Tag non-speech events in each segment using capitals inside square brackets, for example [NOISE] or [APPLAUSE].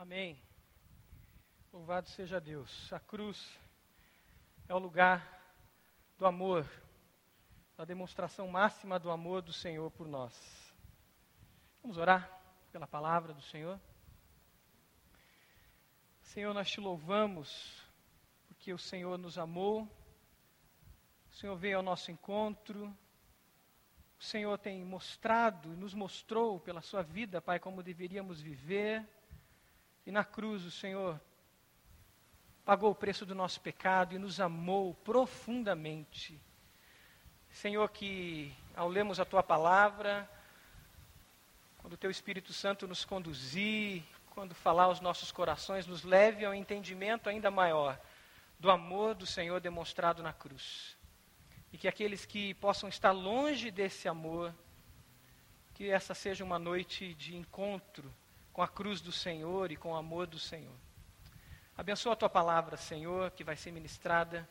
Amém. Louvado seja Deus. A cruz é o lugar do amor, da demonstração máxima do amor do Senhor por nós. Vamos orar pela palavra do Senhor? Senhor, nós te louvamos porque o Senhor nos amou, o Senhor veio ao nosso encontro, o Senhor tem mostrado e nos mostrou pela sua vida, Pai, como deveríamos viver. E na cruz o Senhor pagou o preço do nosso pecado e nos amou profundamente. Senhor, que ao lermos a tua palavra, quando o teu Espírito Santo nos conduzir, quando falar aos nossos corações, nos leve ao entendimento ainda maior do amor do Senhor demonstrado na cruz. E que aqueles que possam estar longe desse amor, que essa seja uma noite de encontro com a cruz do Senhor e com o amor do Senhor. Abençoa a tua palavra, Senhor, que vai ser ministrada.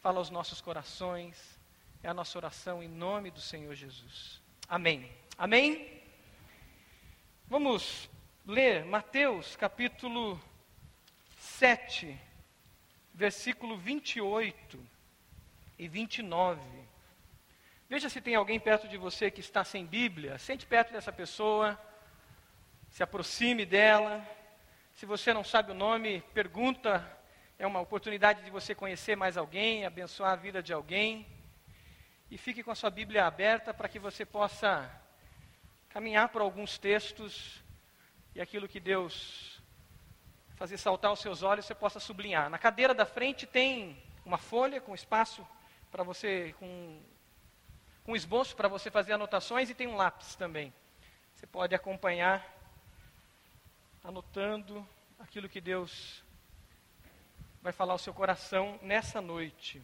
Fala aos nossos corações. É a nossa oração em nome do Senhor Jesus. Amém. Amém? Vamos ler Mateus capítulo 7, versículo 28 e 29. Veja se tem alguém perto de você que está sem Bíblia. Sente perto dessa pessoa se aproxime dela. Se você não sabe o nome, pergunta. É uma oportunidade de você conhecer mais alguém, abençoar a vida de alguém. E fique com a sua Bíblia aberta para que você possa caminhar por alguns textos e aquilo que Deus fazer saltar os seus olhos, você possa sublinhar. Na cadeira da frente tem uma folha com espaço para você, com, com esboço para você fazer anotações e tem um lápis também. Você pode acompanhar anotando aquilo que Deus vai falar ao seu coração nessa noite.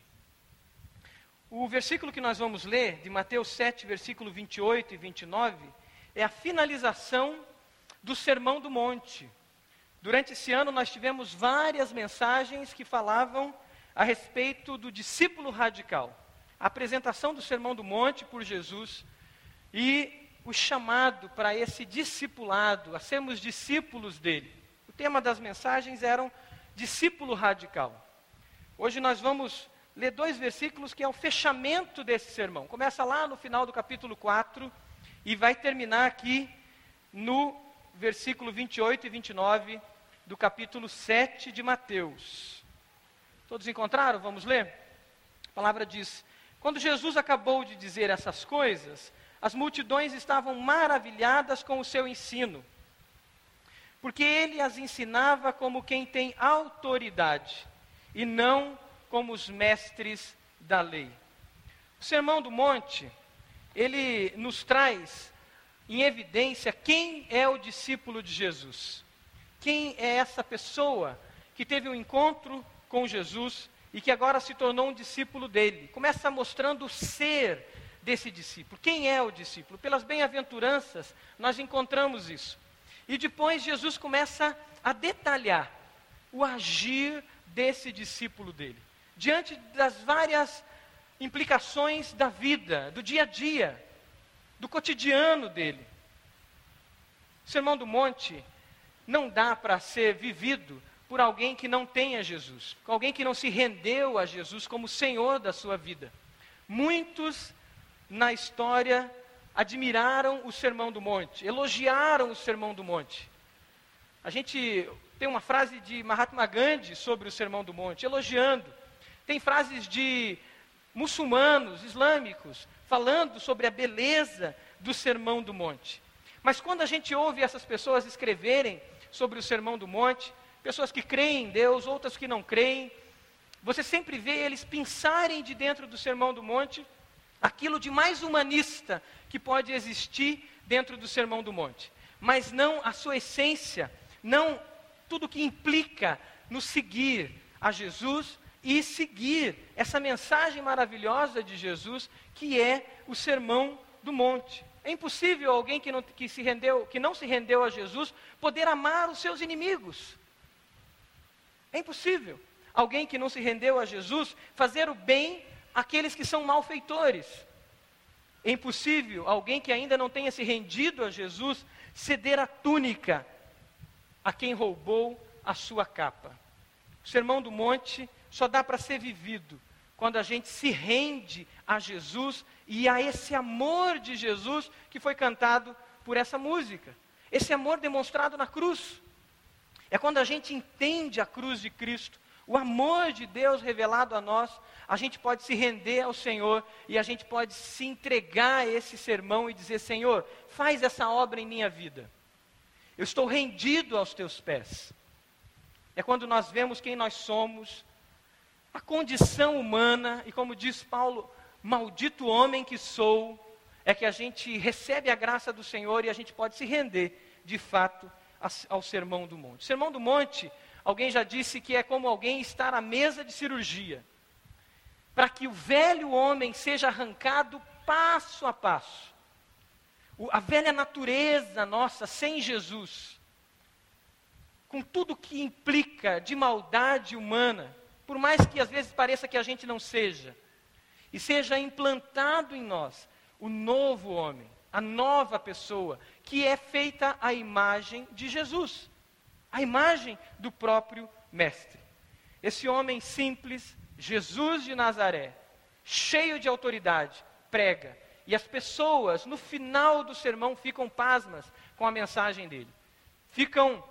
O versículo que nós vamos ler, de Mateus 7, versículo 28 e 29, é a finalização do Sermão do Monte. Durante esse ano nós tivemos várias mensagens que falavam a respeito do discípulo radical. A apresentação do Sermão do Monte por Jesus e o chamado para esse discipulado, a sermos discípulos dele. O tema das mensagens eram discípulo radical. Hoje nós vamos ler dois versículos que é o fechamento desse sermão. Começa lá no final do capítulo 4 e vai terminar aqui no versículo 28 e 29 do capítulo 7 de Mateus. Todos encontraram? Vamos ler? A palavra diz: Quando Jesus acabou de dizer essas coisas, as multidões estavam maravilhadas com o seu ensino, porque ele as ensinava como quem tem autoridade e não como os mestres da lei. O Sermão do Monte, ele nos traz em evidência quem é o discípulo de Jesus. Quem é essa pessoa que teve um encontro com Jesus e que agora se tornou um discípulo dele. Começa mostrando o ser desse discípulo. Quem é o discípulo? Pelas bem-aventuranças, nós encontramos isso. E depois Jesus começa a detalhar o agir desse discípulo dele, diante das várias implicações da vida, do dia a dia, do cotidiano dele. O Sermão do Monte não dá para ser vivido por alguém que não tenha Jesus, alguém que não se rendeu a Jesus como Senhor da sua vida. Muitos na história admiraram o Sermão do Monte, elogiaram o Sermão do Monte. A gente tem uma frase de Mahatma Gandhi sobre o Sermão do Monte, elogiando. Tem frases de muçulmanos, islâmicos, falando sobre a beleza do Sermão do Monte. Mas quando a gente ouve essas pessoas escreverem sobre o Sermão do Monte, pessoas que creem em Deus, outras que não creem, você sempre vê eles pensarem de dentro do Sermão do Monte aquilo de mais humanista que pode existir dentro do Sermão do Monte, mas não a sua essência, não tudo que implica no seguir a Jesus e seguir essa mensagem maravilhosa de Jesus, que é o Sermão do Monte. É impossível alguém que não, que se rendeu, que não se rendeu a Jesus poder amar os seus inimigos. É impossível alguém que não se rendeu a Jesus fazer o bem aqueles que são malfeitores. É impossível alguém que ainda não tenha se rendido a Jesus ceder a túnica a quem roubou a sua capa. O Sermão do Monte só dá para ser vivido quando a gente se rende a Jesus e a esse amor de Jesus que foi cantado por essa música. Esse amor demonstrado na cruz. É quando a gente entende a cruz de Cristo, o amor de Deus revelado a nós, a gente pode se render ao Senhor e a gente pode se entregar a esse sermão e dizer: Senhor, faz essa obra em minha vida. Eu estou rendido aos teus pés. É quando nós vemos quem nós somos, a condição humana, e como diz Paulo, maldito homem que sou, é que a gente recebe a graça do Senhor e a gente pode se render, de fato, ao Sermão do Monte. Sermão do Monte, alguém já disse que é como alguém estar à mesa de cirurgia, para que o velho homem seja arrancado passo a passo. O, a velha natureza nossa sem Jesus, com tudo que implica de maldade humana, por mais que às vezes pareça que a gente não seja, e seja implantado em nós o novo homem, a nova pessoa, que é feita à imagem de Jesus, a imagem do próprio Mestre. Esse homem simples, Jesus de Nazaré, cheio de autoridade, prega. E as pessoas, no final do sermão, ficam pasmas com a mensagem dele. Ficam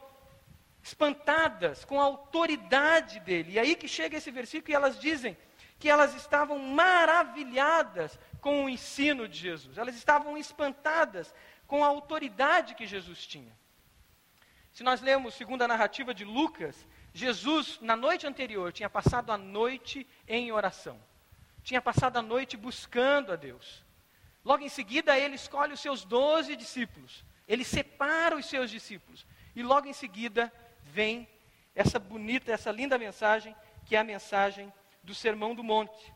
espantadas com a autoridade dele. E aí que chega esse versículo e elas dizem: que elas estavam maravilhadas com o ensino de Jesus, elas estavam espantadas com a autoridade que Jesus tinha. Se nós lemos segundo a narrativa de Lucas, Jesus, na noite anterior, tinha passado a noite em oração, tinha passado a noite buscando a Deus. Logo em seguida, ele escolhe os seus doze discípulos, ele separa os seus discípulos, e logo em seguida vem essa bonita, essa linda mensagem, que é a mensagem do Sermão do Monte.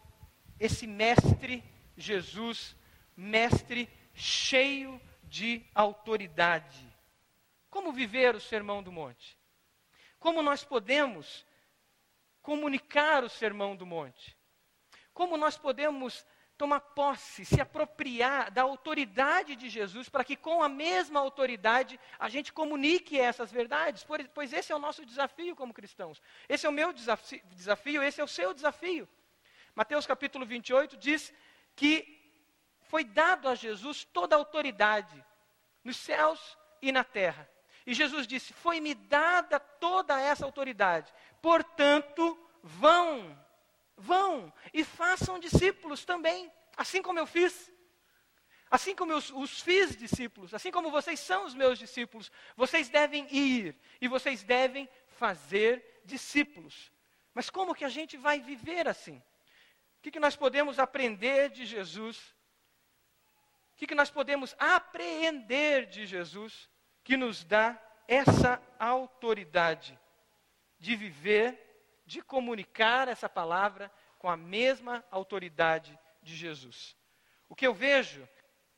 Esse mestre Jesus, mestre cheio de autoridade. Como viver o Sermão do Monte? Como nós podemos comunicar o Sermão do Monte? Como nós podemos tomar posse, se apropriar da autoridade de Jesus, para que com a mesma autoridade a gente comunique essas verdades, pois esse é o nosso desafio como cristãos. Esse é o meu desafio, esse é o seu desafio. Mateus capítulo 28 diz que foi dado a Jesus toda a autoridade nos céus e na terra. E Jesus disse: Foi-me dada toda essa autoridade, portanto, vão Vão e façam discípulos também, assim como eu fiz. Assim como eu os fiz discípulos, assim como vocês são os meus discípulos, vocês devem ir e vocês devem fazer discípulos. Mas como que a gente vai viver assim? O que, que nós podemos aprender de Jesus? O que, que nós podemos apreender de Jesus que nos dá essa autoridade de viver de comunicar essa palavra com a mesma autoridade de Jesus. O que eu vejo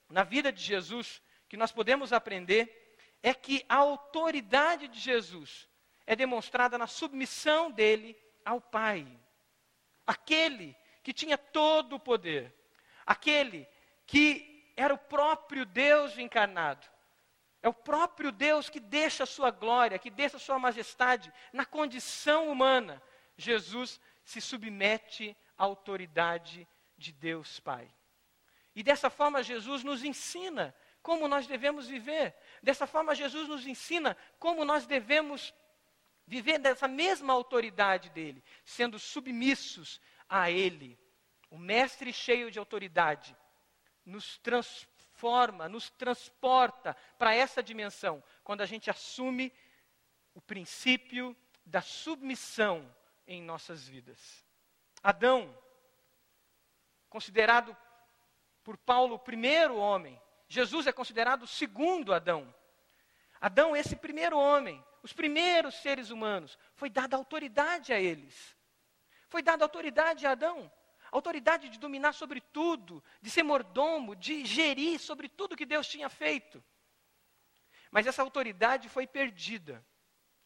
na vida de Jesus, que nós podemos aprender, é que a autoridade de Jesus é demonstrada na submissão dele ao Pai. Aquele que tinha todo o poder, aquele que era o próprio Deus encarnado, é o próprio Deus que deixa a sua glória, que deixa a sua majestade na condição humana Jesus se submete à autoridade de Deus Pai. E dessa forma, Jesus nos ensina como nós devemos viver. Dessa forma, Jesus nos ensina como nós devemos viver dessa mesma autoridade dele, sendo submissos a ele. O Mestre cheio de autoridade nos transforma, nos transporta para essa dimensão, quando a gente assume o princípio da submissão em nossas vidas. Adão, considerado por Paulo o primeiro homem, Jesus é considerado o segundo Adão. Adão, esse primeiro homem, os primeiros seres humanos, foi dada autoridade a eles. Foi dada autoridade a Adão, autoridade de dominar sobre tudo, de ser mordomo, de gerir sobre tudo que Deus tinha feito. Mas essa autoridade foi perdida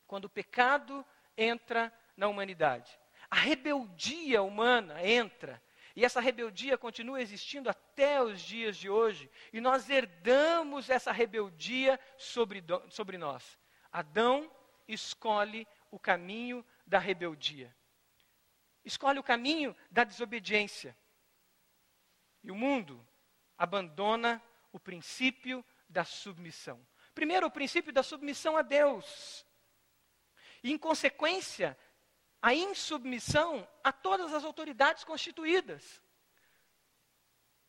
quando o pecado entra na humanidade. A rebeldia humana entra, e essa rebeldia continua existindo até os dias de hoje, e nós herdamos essa rebeldia sobre, sobre nós. Adão escolhe o caminho da rebeldia. Escolhe o caminho da desobediência. E o mundo abandona o princípio da submissão. Primeiro, o princípio da submissão a Deus. E, em consequência, a insubmissão a todas as autoridades constituídas.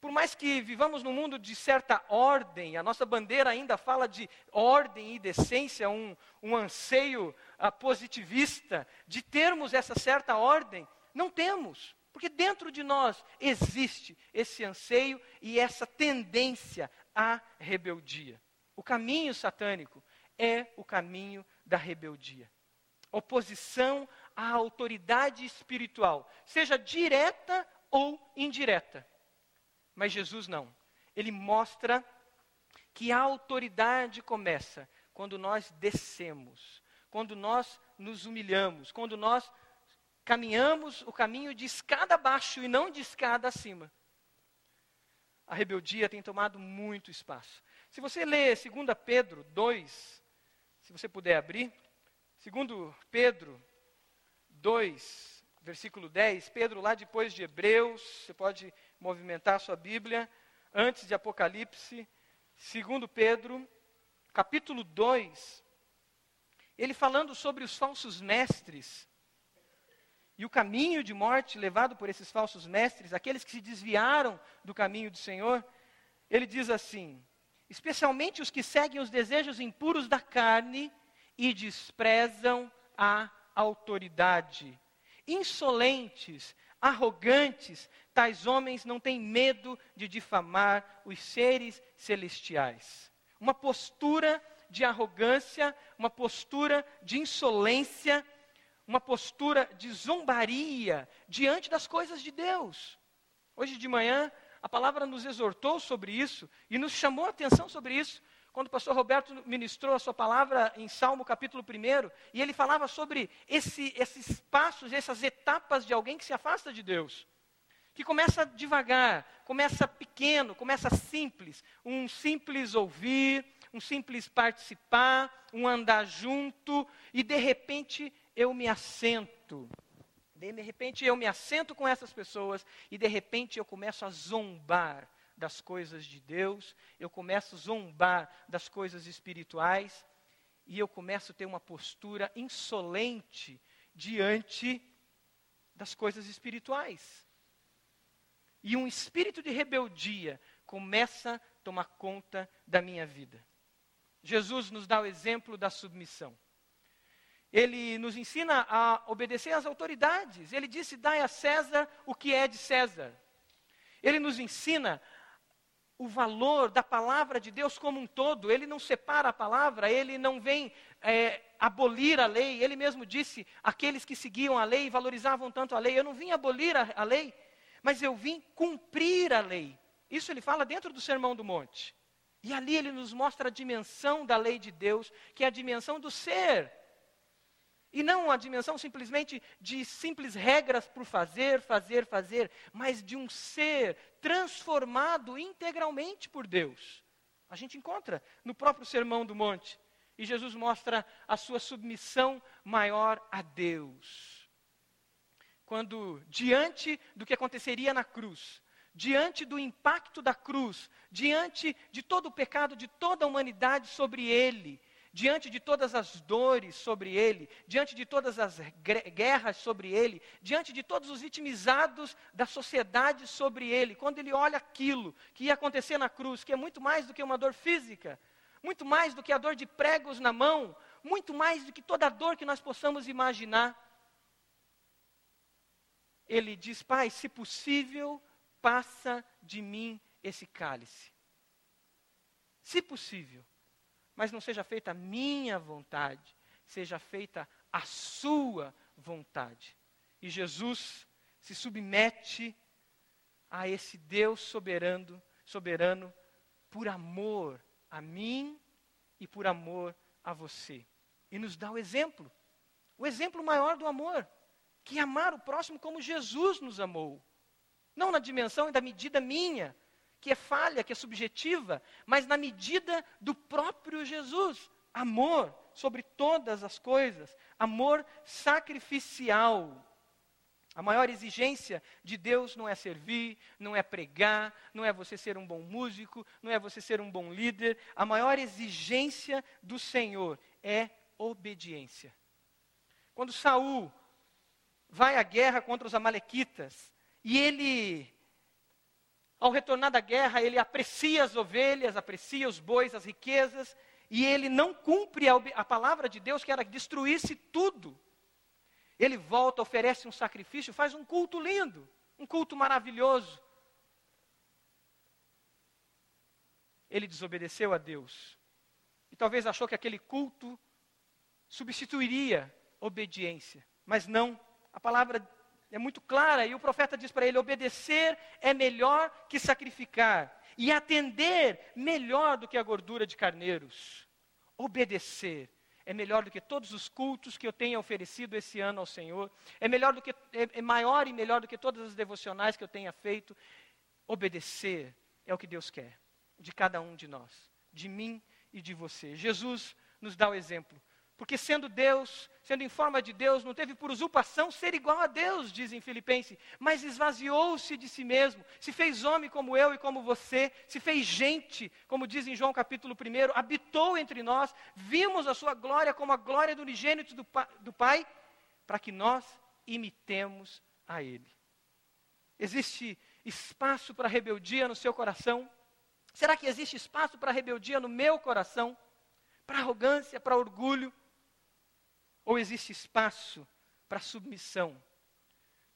Por mais que vivamos num mundo de certa ordem, a nossa bandeira ainda fala de ordem e decência, um, um anseio uh, positivista de termos essa certa ordem, não temos. Porque dentro de nós existe esse anseio e essa tendência à rebeldia. O caminho satânico é o caminho da rebeldia. Oposição à autoridade espiritual, seja direta ou indireta. Mas Jesus não. Ele mostra que a autoridade começa quando nós descemos, quando nós nos humilhamos, quando nós caminhamos o caminho de escada abaixo e não de escada acima. A rebeldia tem tomado muito espaço. Se você ler 2 Pedro 2, se você puder abrir, 2 Pedro 2, versículo 10, Pedro lá depois de Hebreus, você pode movimentar a sua Bíblia, antes de Apocalipse, 2 Pedro, capítulo 2, ele falando sobre os falsos mestres e o caminho de morte levado por esses falsos mestres, aqueles que se desviaram do caminho do Senhor, ele diz assim: especialmente os que seguem os desejos impuros da carne e desprezam a autoridade. Insolentes, arrogantes, tais homens não têm medo de difamar os seres celestiais. Uma postura de arrogância, uma postura de insolência, uma postura de zombaria diante das coisas de Deus. Hoje de manhã, a palavra nos exortou sobre isso e nos chamou a atenção sobre isso. Quando o pastor Roberto ministrou a sua palavra em Salmo capítulo 1, e ele falava sobre esse, esses passos, essas etapas de alguém que se afasta de Deus. Que começa devagar, começa pequeno, começa simples. Um simples ouvir, um simples participar, um andar junto, e de repente eu me assento de repente eu me assento com essas pessoas e de repente eu começo a zombar das coisas de Deus, eu começo a zombar das coisas espirituais e eu começo a ter uma postura insolente diante das coisas espirituais. E um espírito de rebeldia começa a tomar conta da minha vida. Jesus nos dá o exemplo da submissão. Ele nos ensina a obedecer às autoridades. Ele disse: dai a César o que é de César. Ele nos ensina o valor da palavra de Deus como um todo. Ele não separa a palavra, ele não vem é, abolir a lei. Ele mesmo disse: aqueles que seguiam a lei e valorizavam tanto a lei. Eu não vim abolir a, a lei, mas eu vim cumprir a lei. Isso ele fala dentro do Sermão do Monte. E ali ele nos mostra a dimensão da lei de Deus, que é a dimensão do ser. E não a dimensão simplesmente de simples regras por fazer, fazer, fazer, mas de um ser transformado integralmente por Deus. A gente encontra no próprio Sermão do Monte. E Jesus mostra a sua submissão maior a Deus. Quando, diante do que aconteceria na cruz, diante do impacto da cruz, diante de todo o pecado de toda a humanidade sobre ele, diante de todas as dores sobre ele, diante de todas as guerras sobre ele, diante de todos os vitimizados da sociedade sobre ele, quando ele olha aquilo que ia acontecer na cruz, que é muito mais do que uma dor física, muito mais do que a dor de pregos na mão, muito mais do que toda a dor que nós possamos imaginar. Ele diz: Pai, se possível, passa de mim esse cálice. Se possível mas não seja feita a minha vontade, seja feita a sua vontade. E Jesus se submete a esse Deus soberano, soberano por amor a mim e por amor a você. E nos dá o exemplo, o exemplo maior do amor, que é amar o próximo como Jesus nos amou. Não na dimensão e da medida minha, que é falha, que é subjetiva, mas na medida do próprio Jesus. Amor sobre todas as coisas, amor sacrificial. A maior exigência de Deus não é servir, não é pregar, não é você ser um bom músico, não é você ser um bom líder. A maior exigência do Senhor é obediência. Quando Saul vai à guerra contra os amalequitas e ele ao retornar da guerra, ele aprecia as ovelhas, aprecia os bois, as riquezas, e ele não cumpre a, a palavra de Deus, que era destruísse tudo. Ele volta, oferece um sacrifício, faz um culto lindo, um culto maravilhoso. Ele desobedeceu a Deus. E talvez achou que aquele culto substituiria obediência. Mas não. A palavra é muito clara e o profeta diz para ele: obedecer é melhor que sacrificar, e atender melhor do que a gordura de carneiros. Obedecer é melhor do que todos os cultos que eu tenha oferecido esse ano ao Senhor, é melhor do que é, é maior e melhor do que todas as devocionais que eu tenha feito. Obedecer é o que Deus quer de cada um de nós, de mim e de você. Jesus nos dá o exemplo. Porque sendo Deus, sendo em forma de Deus, não teve por usurpação ser igual a Deus, diz em Filipenses, mas esvaziou-se de si mesmo, se fez homem como eu e como você, se fez gente, como diz em João capítulo 1, habitou entre nós, vimos a sua glória como a glória do unigênito do, do Pai, para que nós imitemos a Ele. Existe espaço para rebeldia no seu coração? Será que existe espaço para rebeldia no meu coração? Para arrogância, para orgulho? Ou existe espaço para submissão?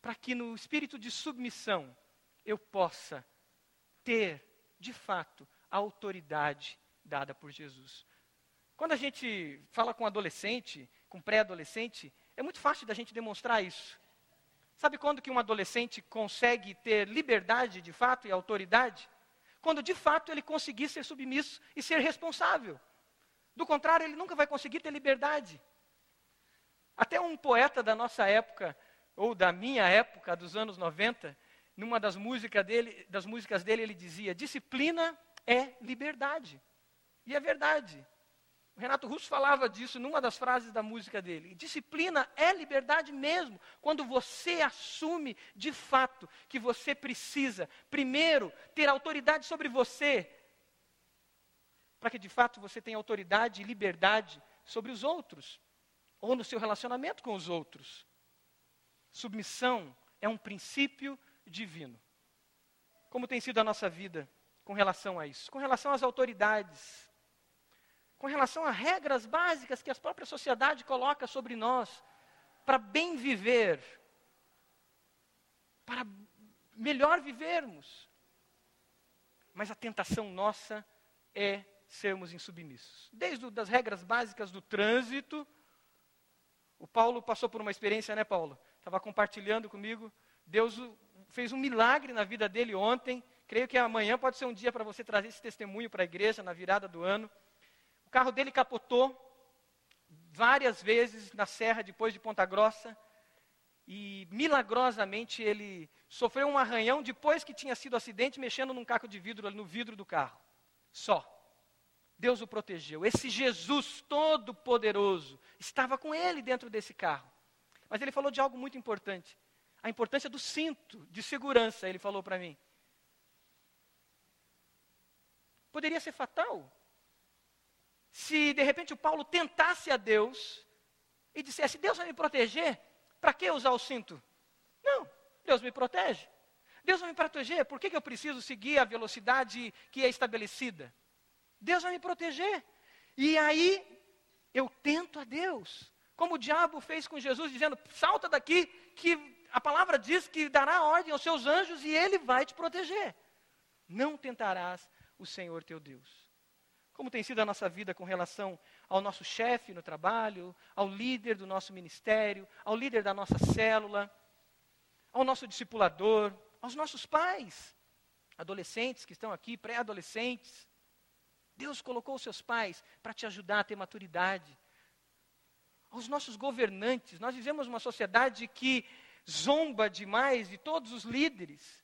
Para que no espírito de submissão eu possa ter, de fato, a autoridade dada por Jesus. Quando a gente fala com adolescente, com pré-adolescente, é muito fácil da gente demonstrar isso. Sabe quando que um adolescente consegue ter liberdade de fato e autoridade? Quando de fato ele conseguir ser submisso e ser responsável. Do contrário, ele nunca vai conseguir ter liberdade. Até um poeta da nossa época, ou da minha época, dos anos 90, numa das músicas dele, das músicas dele ele dizia: disciplina é liberdade. E é verdade. O Renato Russo falava disso numa das frases da música dele. Disciplina é liberdade mesmo, quando você assume de fato que você precisa, primeiro, ter autoridade sobre você, para que de fato você tenha autoridade e liberdade sobre os outros ou no seu relacionamento com os outros. Submissão é um princípio divino. Como tem sido a nossa vida com relação a isso? Com relação às autoridades, com relação a regras básicas que a própria sociedade coloca sobre nós para bem viver, para melhor vivermos. Mas a tentação nossa é sermos insubmissos. Desde as regras básicas do trânsito, o Paulo passou por uma experiência, né, Paulo? Estava compartilhando comigo. Deus fez um milagre na vida dele ontem. Creio que amanhã pode ser um dia para você trazer esse testemunho para a igreja na virada do ano. O carro dele capotou várias vezes na serra depois de Ponta Grossa. E milagrosamente ele sofreu um arranhão depois que tinha sido acidente mexendo num caco de vidro no vidro do carro. Só. Deus o protegeu. Esse Jesus todo-poderoso estava com ele dentro desse carro. Mas ele falou de algo muito importante. A importância do cinto de segurança, ele falou para mim. Poderia ser fatal. Se de repente o Paulo tentasse a Deus e dissesse: Deus vai me proteger, para que usar o cinto? Não, Deus me protege. Deus vai me proteger, por que, que eu preciso seguir a velocidade que é estabelecida? Deus vai me proteger. E aí eu tento a Deus, como o diabo fez com Jesus, dizendo: salta daqui, que a palavra diz que dará ordem aos seus anjos e ele vai te proteger. Não tentarás o Senhor teu Deus. Como tem sido a nossa vida com relação ao nosso chefe no trabalho, ao líder do nosso ministério, ao líder da nossa célula, ao nosso discipulador, aos nossos pais, adolescentes que estão aqui, pré-adolescentes. Deus colocou os seus pais para te ajudar a ter maturidade. Aos nossos governantes, nós vivemos uma sociedade que zomba demais de todos os líderes.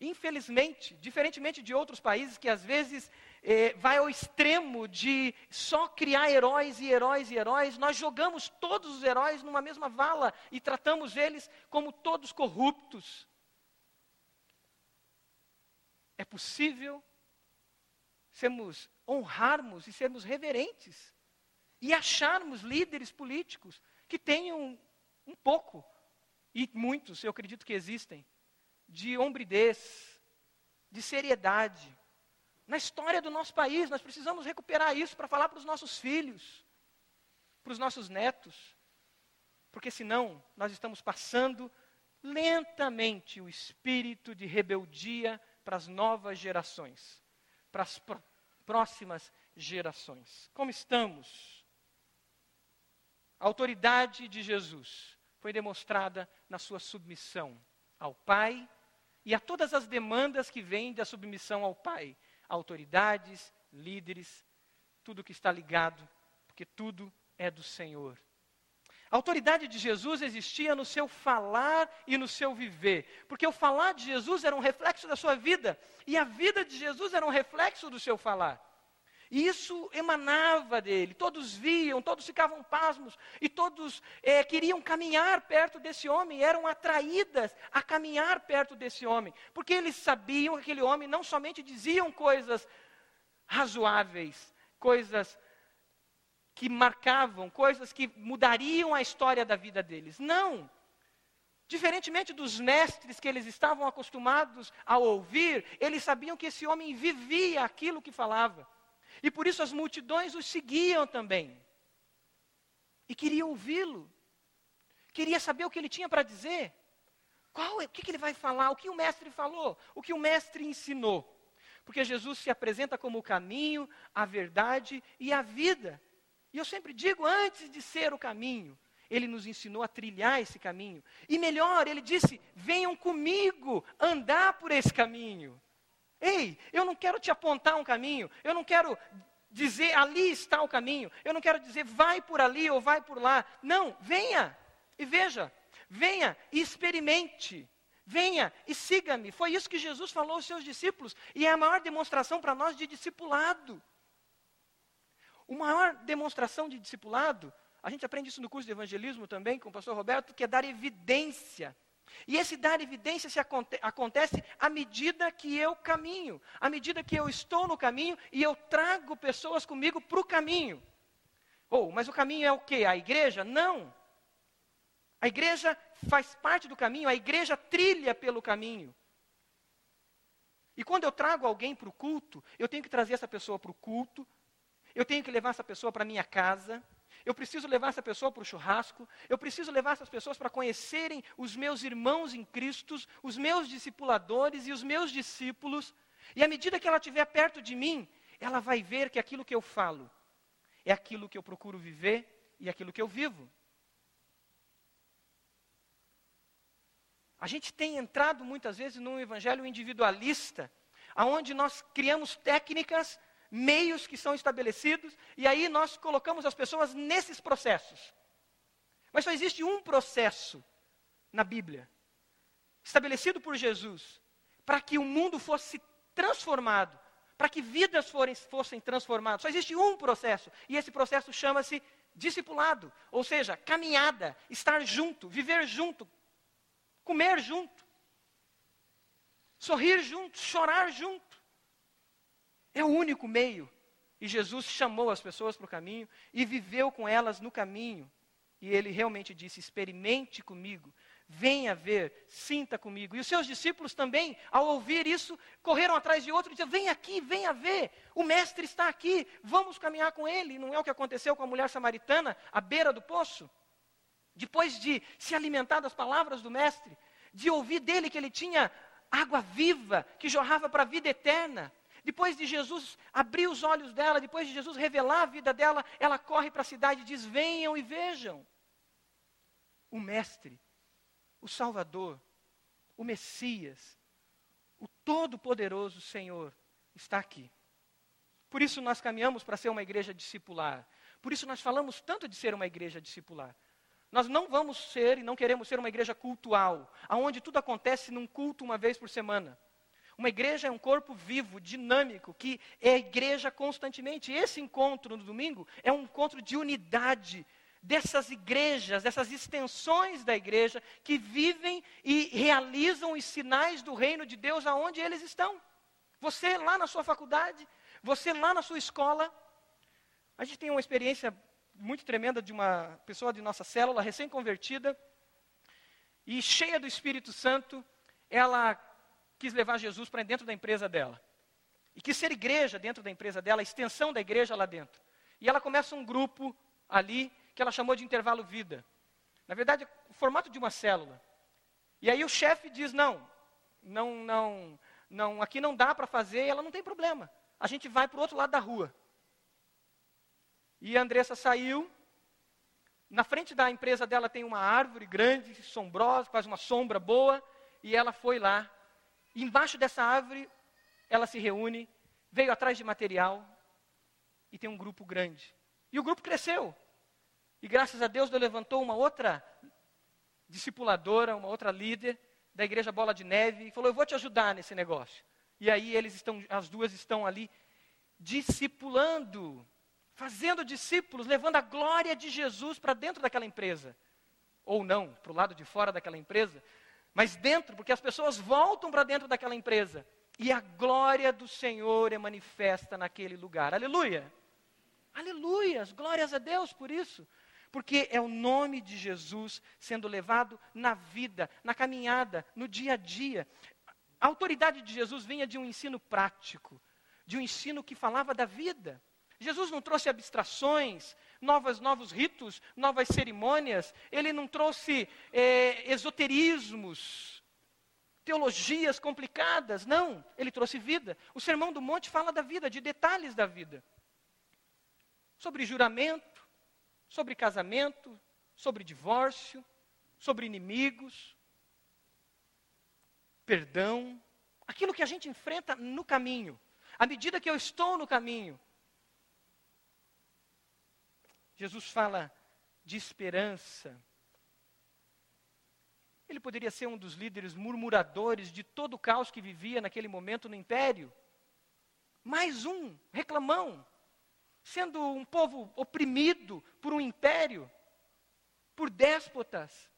Infelizmente, diferentemente de outros países que às vezes eh, vai ao extremo de só criar heróis e heróis e heróis, nós jogamos todos os heróis numa mesma vala e tratamos eles como todos corruptos. É possível sermos, honrarmos e sermos reverentes e acharmos líderes políticos que tenham um pouco, e muitos eu acredito que existem, de hombridez, de seriedade. Na história do nosso país, nós precisamos recuperar isso para falar para os nossos filhos, para os nossos netos, porque senão nós estamos passando lentamente o espírito de rebeldia para as novas gerações, para as pr próximas gerações. Como estamos? A autoridade de Jesus foi demonstrada na sua submissão ao Pai e a todas as demandas que vêm da submissão ao Pai, autoridades, líderes, tudo que está ligado, porque tudo é do Senhor. A autoridade de Jesus existia no seu falar e no seu viver, porque o falar de Jesus era um reflexo da sua vida, e a vida de Jesus era um reflexo do seu falar. E isso emanava dele, todos viam, todos ficavam pasmos, e todos é, queriam caminhar perto desse homem, eram atraídas a caminhar perto desse homem, porque eles sabiam que aquele homem não somente diziam coisas razoáveis, coisas que marcavam, coisas que mudariam a história da vida deles. Não! Diferentemente dos mestres que eles estavam acostumados a ouvir, eles sabiam que esse homem vivia aquilo que falava. E por isso as multidões o seguiam também. E queriam ouvi-lo. Queria saber o que ele tinha para dizer. Qual, o que, que ele vai falar? O que o mestre falou? O que o mestre ensinou? Porque Jesus se apresenta como o caminho, a verdade e a vida. E eu sempre digo, antes de ser o caminho, ele nos ensinou a trilhar esse caminho. E melhor, ele disse: venham comigo andar por esse caminho. Ei, eu não quero te apontar um caminho, eu não quero dizer ali está o caminho, eu não quero dizer vai por ali ou vai por lá. Não, venha e veja, venha e experimente. Venha e siga-me. Foi isso que Jesus falou aos seus discípulos. E é a maior demonstração para nós de discipulado. A maior demonstração de discipulado, a gente aprende isso no curso de evangelismo também com o pastor Roberto, que é dar evidência e esse dar evidência se aconte acontece à medida que eu caminho, à medida que eu estou no caminho e eu trago pessoas comigo para o caminho. Ou, oh, mas o caminho é o quê? A igreja? Não. A igreja faz parte do caminho, a igreja trilha pelo caminho. E quando eu trago alguém para o culto, eu tenho que trazer essa pessoa para o culto, eu tenho que levar essa pessoa para minha casa, eu preciso levar essa pessoa para o churrasco, eu preciso levar essas pessoas para conhecerem os meus irmãos em Cristo, os meus discipuladores e os meus discípulos. E à medida que ela estiver perto de mim, ela vai ver que aquilo que eu falo é aquilo que eu procuro viver e aquilo que eu vivo. A gente tem entrado muitas vezes num evangelho individualista, aonde nós criamos técnicas meios que são estabelecidos, e aí nós colocamos as pessoas nesses processos. Mas só existe um processo na Bíblia, estabelecido por Jesus, para que o mundo fosse transformado, para que vidas forem, fossem transformadas. Só existe um processo, e esse processo chama-se discipulado, ou seja, caminhada, estar junto, viver junto, comer junto, sorrir junto, chorar junto. É o único meio. E Jesus chamou as pessoas para o caminho e viveu com elas no caminho. E ele realmente disse: experimente comigo, venha ver, sinta comigo. E os seus discípulos também, ao ouvir isso, correram atrás de outro e disseram: vem aqui, venha ver, o mestre está aqui, vamos caminhar com ele. Não é o que aconteceu com a mulher samaritana à beira do poço? Depois de se alimentar das palavras do mestre, de ouvir dele que ele tinha água viva que jorrava para a vida eterna. Depois de Jesus abrir os olhos dela, depois de Jesus revelar a vida dela, ela corre para a cidade e diz: Venham e vejam. O Mestre, o Salvador, o Messias, o Todo-Poderoso Senhor está aqui. Por isso nós caminhamos para ser uma igreja discipular. Por isso nós falamos tanto de ser uma igreja discipular. Nós não vamos ser e não queremos ser uma igreja cultual, aonde tudo acontece num culto uma vez por semana. Uma igreja é um corpo vivo, dinâmico, que é igreja constantemente. Esse encontro no domingo é um encontro de unidade dessas igrejas, dessas extensões da igreja que vivem e realizam os sinais do reino de Deus aonde eles estão. Você lá na sua faculdade, você lá na sua escola. A gente tem uma experiência muito tremenda de uma pessoa de nossa célula, recém-convertida, e cheia do Espírito Santo, ela quis levar Jesus para dentro da empresa dela. E quis ser igreja dentro da empresa dela, a extensão da igreja lá dentro. E ela começa um grupo ali que ela chamou de intervalo vida. Na verdade, o formato de uma célula. E aí o chefe diz: não, não, não, não, aqui não dá para fazer, e ela não tem problema. A gente vai para o outro lado da rua. E a Andressa saiu. Na frente da empresa dela tem uma árvore grande, sombrosa, faz uma sombra boa. E ela foi lá. Embaixo dessa árvore, ela se reúne, veio atrás de material. E tem um grupo grande. E o grupo cresceu. E graças a Deus, Deus levantou uma outra discipuladora, uma outra líder da igreja Bola de Neve e falou: "Eu vou te ajudar nesse negócio". E aí eles estão, as duas estão ali discipulando, fazendo discípulos, levando a glória de Jesus para dentro daquela empresa. Ou não, para o lado de fora daquela empresa, mas dentro, porque as pessoas voltam para dentro daquela empresa. E a glória do Senhor é manifesta naquele lugar. Aleluia! Aleluias! Glórias a Deus por isso. Porque é o nome de Jesus sendo levado na vida, na caminhada, no dia a dia. A autoridade de Jesus vinha de um ensino prático, de um ensino que falava da vida. Jesus não trouxe abstrações, novas, novos ritos, novas cerimônias, ele não trouxe é, esoterismos, teologias complicadas, não, ele trouxe vida. O Sermão do Monte fala da vida, de detalhes da vida. Sobre juramento, sobre casamento, sobre divórcio, sobre inimigos, perdão, aquilo que a gente enfrenta no caminho. À medida que eu estou no caminho, Jesus fala de esperança. Ele poderia ser um dos líderes murmuradores de todo o caos que vivia naquele momento no império. Mais um, reclamão sendo um povo oprimido por um império, por déspotas,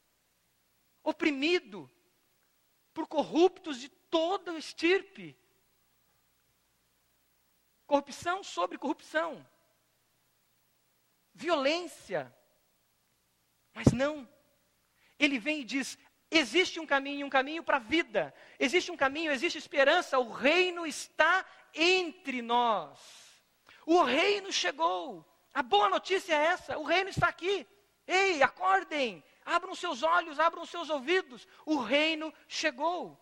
oprimido por corruptos de toda estirpe. Corrupção sobre corrupção. Violência. Mas não. Ele vem e diz: existe um caminho, um caminho para a vida. Existe um caminho, existe esperança. O reino está entre nós. O reino chegou. A boa notícia é essa: o reino está aqui. Ei, acordem, abram seus olhos, abram seus ouvidos. O reino chegou.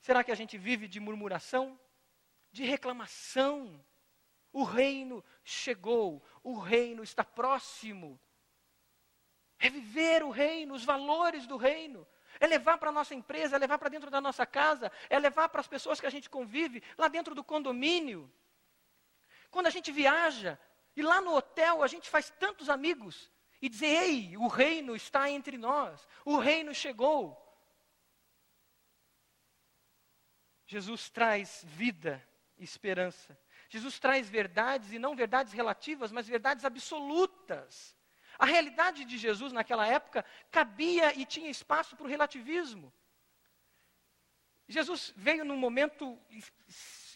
Será que a gente vive de murmuração? De reclamação? O reino chegou, o reino está próximo. É viver o reino, os valores do reino. É levar para a nossa empresa, é levar para dentro da nossa casa, é levar para as pessoas que a gente convive, lá dentro do condomínio. Quando a gente viaja e lá no hotel a gente faz tantos amigos e dizer: Ei, o reino está entre nós, o reino chegou. Jesus traz vida e esperança. Jesus traz verdades e não verdades relativas, mas verdades absolutas. A realidade de Jesus naquela época cabia e tinha espaço para o relativismo. Jesus veio num momento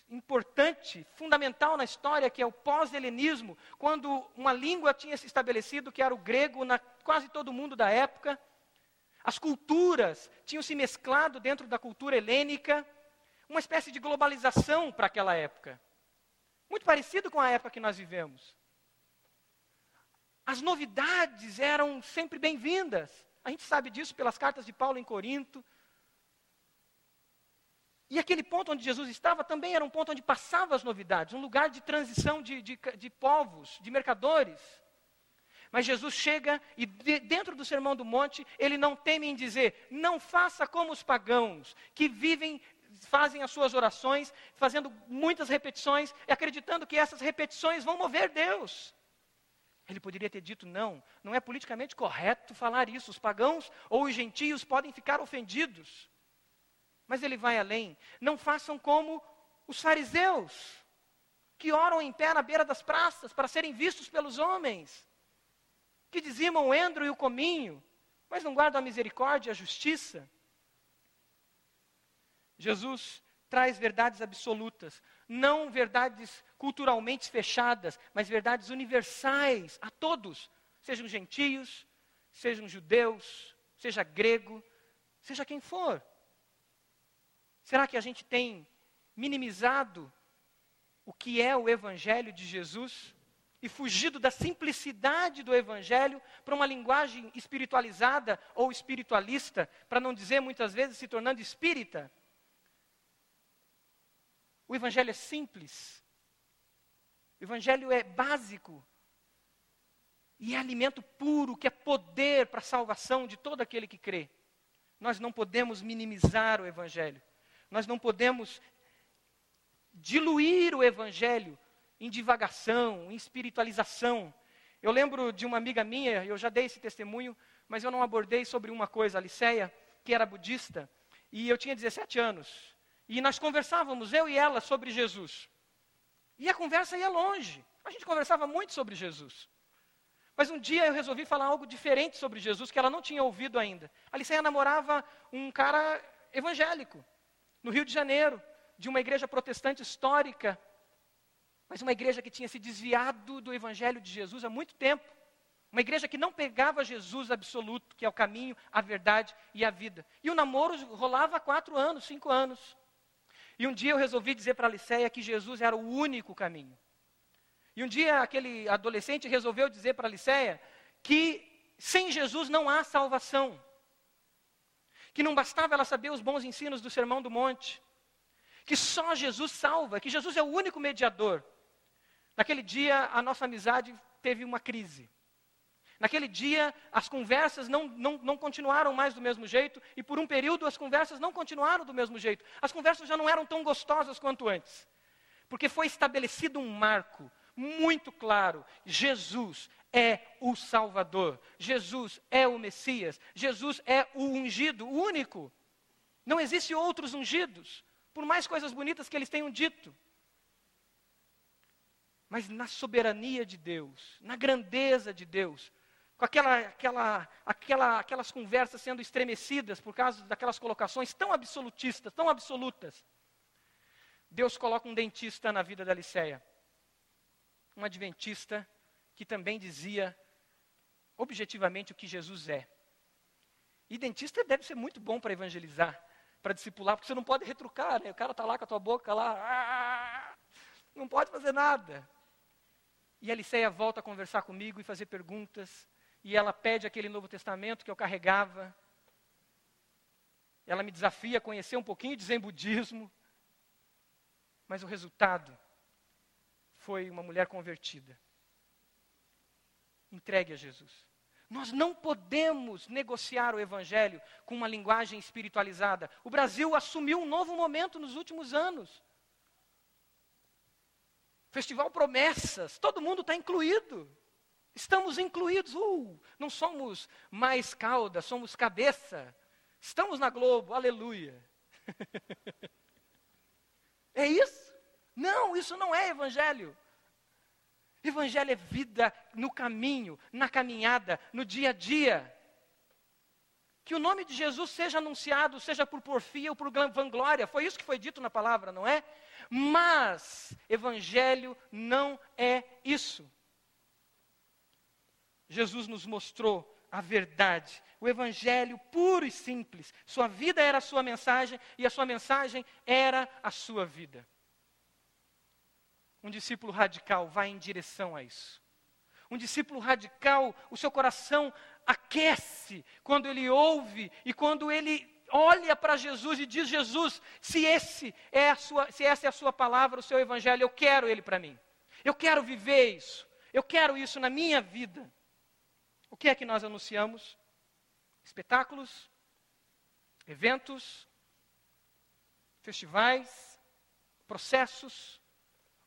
importante, fundamental na história, que é o pós-helenismo, quando uma língua tinha se estabelecido, que era o grego, na quase todo mundo da época. As culturas tinham se mesclado dentro da cultura helênica, uma espécie de globalização para aquela época. Muito parecido com a época que nós vivemos. As novidades eram sempre bem-vindas. A gente sabe disso pelas cartas de Paulo em Corinto, e aquele ponto onde Jesus estava também era um ponto onde passavam as novidades, um lugar de transição de, de, de povos, de mercadores. Mas Jesus chega e de, dentro do Sermão do Monte, ele não teme em dizer: não faça como os pagãos, que vivem, fazem as suas orações, fazendo muitas repetições, e acreditando que essas repetições vão mover Deus. Ele poderia ter dito: não, não é politicamente correto falar isso. Os pagãos ou os gentios podem ficar ofendidos. Mas ele vai além. Não façam como os fariseus, que oram em pé na beira das praças para serem vistos pelos homens, que dizimam o endro e o cominho, mas não guardam a misericórdia e a justiça. Jesus traz verdades absolutas, não verdades culturalmente fechadas, mas verdades universais a todos, sejam gentios, sejam judeus, seja grego, seja quem for. Será que a gente tem minimizado o que é o Evangelho de Jesus e fugido da simplicidade do Evangelho para uma linguagem espiritualizada ou espiritualista, para não dizer muitas vezes se tornando espírita? O Evangelho é simples, o Evangelho é básico, e é alimento puro, que é poder para a salvação de todo aquele que crê. Nós não podemos minimizar o Evangelho, nós não podemos diluir o Evangelho em divagação, em espiritualização. Eu lembro de uma amiga minha, eu já dei esse testemunho, mas eu não abordei sobre uma coisa, a Liceia, que era budista, e eu tinha 17 anos. E nós conversávamos, eu e ela, sobre Jesus. E a conversa ia longe. A gente conversava muito sobre Jesus. Mas um dia eu resolvi falar algo diferente sobre Jesus que ela não tinha ouvido ainda. A Liceia namorava um cara evangélico, no Rio de Janeiro, de uma igreja protestante histórica, mas uma igreja que tinha se desviado do evangelho de Jesus há muito tempo. Uma igreja que não pegava Jesus absoluto, que é o caminho, a verdade e a vida. E o namoro rolava há quatro anos, cinco anos. E um dia eu resolvi dizer para a Liceia que Jesus era o único caminho. E um dia aquele adolescente resolveu dizer para a Liceia que sem Jesus não há salvação. Que não bastava ela saber os bons ensinos do Sermão do Monte. Que só Jesus salva, que Jesus é o único mediador. Naquele dia a nossa amizade teve uma crise. Naquele dia, as conversas não, não, não continuaram mais do mesmo jeito, e por um período as conversas não continuaram do mesmo jeito. As conversas já não eram tão gostosas quanto antes, porque foi estabelecido um marco muito claro: Jesus é o Salvador, Jesus é o Messias, Jesus é o ungido, o único. Não existe outros ungidos, por mais coisas bonitas que eles tenham dito. Mas na soberania de Deus, na grandeza de Deus, com aquela, aquela, aquela, aquelas conversas sendo estremecidas por causa daquelas colocações tão absolutistas, tão absolutas. Deus coloca um dentista na vida da Liceia, um adventista que também dizia objetivamente o que Jesus é. E dentista deve ser muito bom para evangelizar, para discipular, porque você não pode retrucar, né? O cara está lá com a tua boca lá, ah, não pode fazer nada. E a Liceia volta a conversar comigo e fazer perguntas e ela pede aquele Novo Testamento que eu carregava. Ela me desafia a conhecer um pouquinho de Zen budismo. Mas o resultado foi uma mulher convertida. Entregue a Jesus. Nós não podemos negociar o Evangelho com uma linguagem espiritualizada. O Brasil assumiu um novo momento nos últimos anos. Festival Promessas, todo mundo está incluído. Estamos incluídos. Uh, não somos mais cauda, somos cabeça. Estamos na Globo, aleluia. [LAUGHS] é isso? Não, isso não é evangelho. Evangelho é vida no caminho, na caminhada, no dia a dia. Que o nome de Jesus seja anunciado, seja por porfia ou por vanglória. Foi isso que foi dito na palavra, não é? Mas evangelho não é isso. Jesus nos mostrou a verdade, o evangelho puro e simples. Sua vida era a sua mensagem e a sua mensagem era a sua vida. Um discípulo radical vai em direção a isso. Um discípulo radical, o seu coração aquece quando ele ouve e quando ele olha para Jesus e diz: Jesus, se esse é a sua, se essa é a sua palavra, o seu evangelho, eu quero ele para mim. Eu quero viver isso. Eu quero isso na minha vida. O que é que nós anunciamos? Espetáculos, eventos, festivais, processos,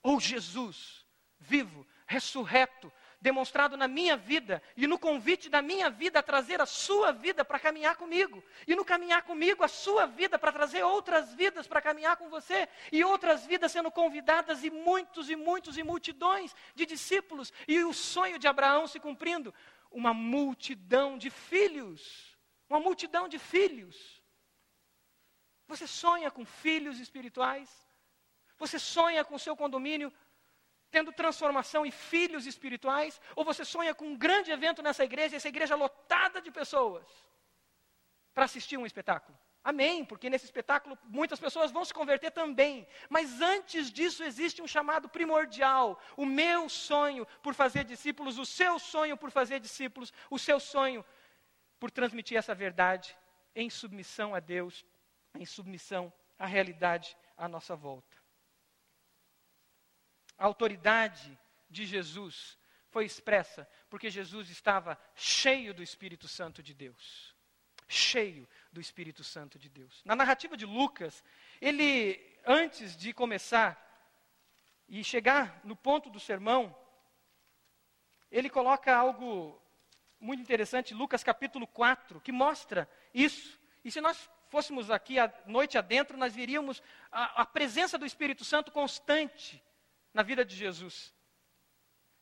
ou Jesus, vivo, ressurreto, demonstrado na minha vida e no convite da minha vida a trazer a sua vida para caminhar comigo. E no caminhar comigo, a sua vida para trazer outras vidas para caminhar com você. E outras vidas sendo convidadas e muitos e muitos e multidões de discípulos. E o sonho de Abraão se cumprindo. Uma multidão de filhos. Uma multidão de filhos. Você sonha com filhos espirituais? Você sonha com o seu condomínio tendo transformação e filhos espirituais, ou você sonha com um grande evento nessa igreja, essa igreja lotada de pessoas, para assistir um espetáculo. Amém, porque nesse espetáculo muitas pessoas vão se converter também. Mas antes disso existe um chamado primordial. O meu sonho por fazer discípulos, o seu sonho por fazer discípulos, o seu sonho por transmitir essa verdade em submissão a Deus, em submissão à realidade à nossa volta. A autoridade de Jesus foi expressa porque Jesus estava cheio do Espírito Santo de Deus. Cheio do Espírito Santo de Deus. Na narrativa de Lucas, ele, antes de começar e chegar no ponto do sermão, ele coloca algo muito interessante, Lucas capítulo 4, que mostra isso. E se nós fôssemos aqui a noite adentro, nós veríamos a, a presença do Espírito Santo constante na vida de Jesus.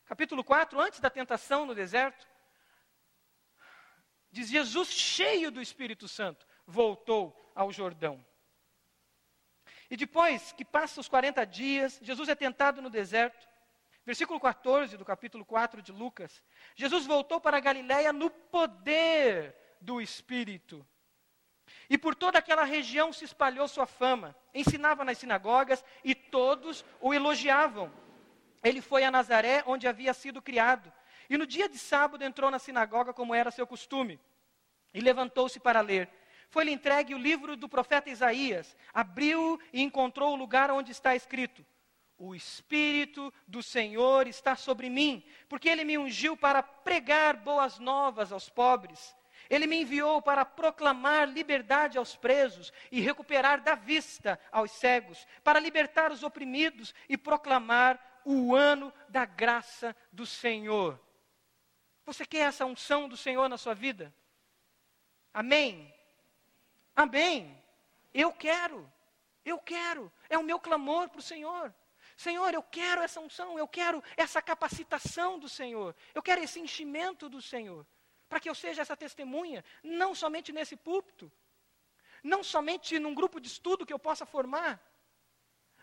Capítulo 4, antes da tentação no deserto, diz: Jesus, cheio do Espírito Santo, voltou ao Jordão. E depois que passa os 40 dias, Jesus é tentado no deserto. Versículo 14 do capítulo 4 de Lucas. Jesus voltou para a Galiléia no poder do Espírito. E por toda aquela região se espalhou sua fama. Ensinava nas sinagogas e todos o elogiavam. Ele foi a Nazaré, onde havia sido criado. E no dia de sábado entrou na sinagoga, como era seu costume. E levantou-se para ler. Foi-lhe entregue o livro do profeta Isaías. Abriu e encontrou o lugar onde está escrito: O Espírito do Senhor está sobre mim, porque ele me ungiu para pregar boas novas aos pobres ele me enviou para proclamar liberdade aos presos e recuperar da vista aos cegos, para libertar os oprimidos e proclamar o ano da graça do Senhor. Você quer essa unção do Senhor na sua vida? Amém? Amém. Eu quero. Eu quero. É o meu clamor para o Senhor. Senhor, eu quero essa unção, eu quero essa capacitação do Senhor, eu quero esse enchimento do Senhor para que eu seja essa testemunha, não somente nesse púlpito, não somente num grupo de estudo que eu possa formar,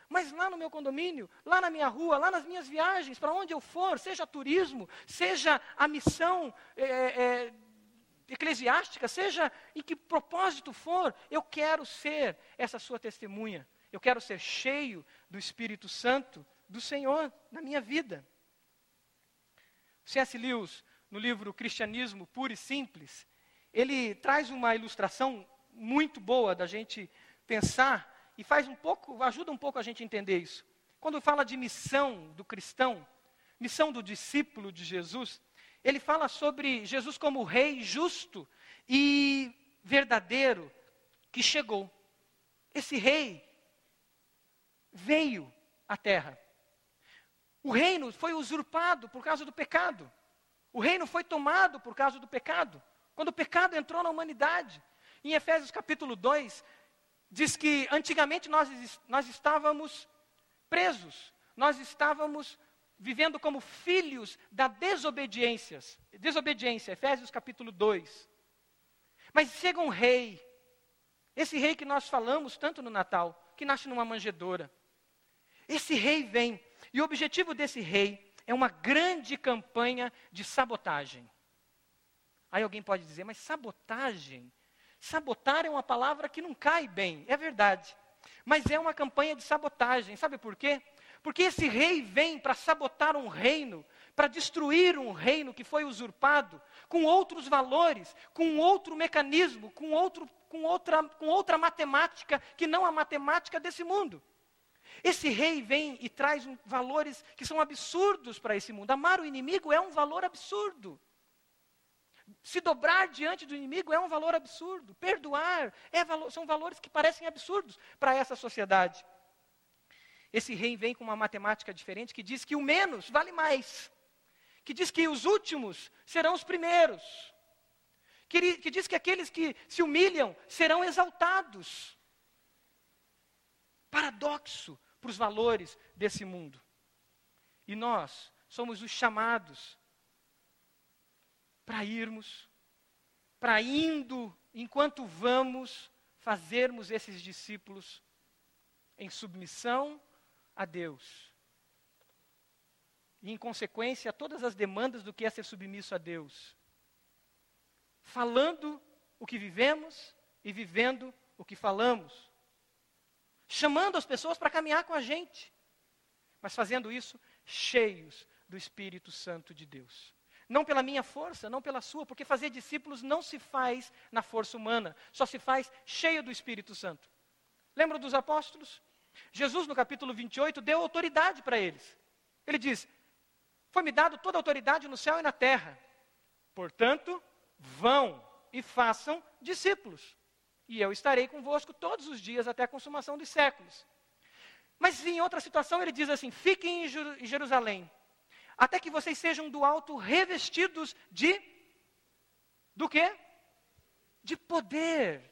mas lá no meu condomínio, lá na minha rua, lá nas minhas viagens, para onde eu for, seja turismo, seja a missão é, é, eclesiástica, seja em que propósito for, eu quero ser essa sua testemunha. Eu quero ser cheio do Espírito Santo do Senhor na minha vida. C.S. Lewis no livro Cristianismo Puro e Simples, ele traz uma ilustração muito boa da gente pensar e faz um pouco, ajuda um pouco a gente a entender isso. Quando fala de missão do cristão, missão do discípulo de Jesus, ele fala sobre Jesus como rei justo e verdadeiro que chegou. Esse rei veio à terra. O reino foi usurpado por causa do pecado. O reino foi tomado por causa do pecado. Quando o pecado entrou na humanidade. Em Efésios capítulo 2, diz que antigamente nós, nós estávamos presos, nós estávamos vivendo como filhos da desobediência. Desobediência, Efésios capítulo 2. Mas chega um rei, esse rei que nós falamos tanto no Natal, que nasce numa manjedoura. Esse rei vem, e o objetivo desse rei é uma grande campanha de sabotagem. Aí alguém pode dizer, mas sabotagem? Sabotar é uma palavra que não cai bem, é verdade. Mas é uma campanha de sabotagem, sabe por quê? Porque esse rei vem para sabotar um reino, para destruir um reino que foi usurpado, com outros valores, com outro mecanismo, com, outro, com, outra, com outra matemática que não a matemática desse mundo. Esse rei vem e traz valores que são absurdos para esse mundo. Amar o inimigo é um valor absurdo. Se dobrar diante do inimigo é um valor absurdo. Perdoar é valor, são valores que parecem absurdos para essa sociedade. Esse rei vem com uma matemática diferente que diz que o menos vale mais. que diz que os últimos serão os primeiros, que, que diz que aqueles que se humilham serão exaltados. Paradoxo para os valores desse mundo. E nós somos os chamados para irmos, para indo, enquanto vamos, fazermos esses discípulos em submissão a Deus. E, em consequência, a todas as demandas do que é ser submisso a Deus. Falando o que vivemos e vivendo o que falamos. Chamando as pessoas para caminhar com a gente. Mas fazendo isso cheios do Espírito Santo de Deus. Não pela minha força, não pela sua, porque fazer discípulos não se faz na força humana, só se faz cheio do Espírito Santo. Lembra dos apóstolos? Jesus, no capítulo 28, deu autoridade para eles. Ele diz: Foi-me dado toda a autoridade no céu e na terra. Portanto, vão e façam discípulos. E eu estarei convosco todos os dias até a consumação dos séculos. Mas em outra situação ele diz assim: Fiquem em Jerusalém, até que vocês sejam do alto revestidos de do quê? De poder.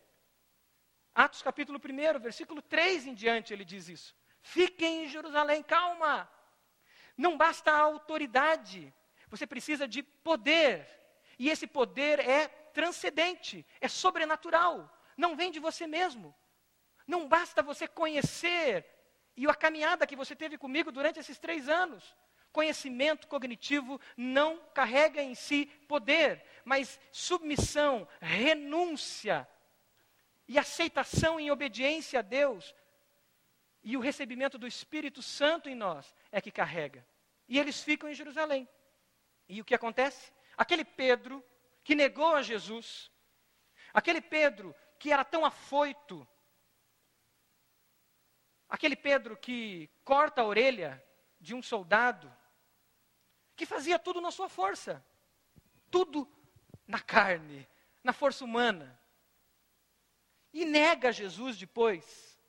Atos capítulo 1, versículo 3 em diante, ele diz isso. Fiquem em Jerusalém, calma. Não basta a autoridade, você precisa de poder. E esse poder é transcendente, é sobrenatural, não vem de você mesmo. Não basta você conhecer, e a caminhada que você teve comigo durante esses três anos. Conhecimento cognitivo não carrega em si poder, mas submissão, renúncia, e aceitação em obediência a Deus e o recebimento do Espírito Santo em nós é que carrega. E eles ficam em Jerusalém. E o que acontece? Aquele Pedro que negou a Jesus, aquele Pedro que era tão afoito, aquele Pedro que corta a orelha de um soldado, que fazia tudo na sua força, tudo na carne, na força humana e nega Jesus depois.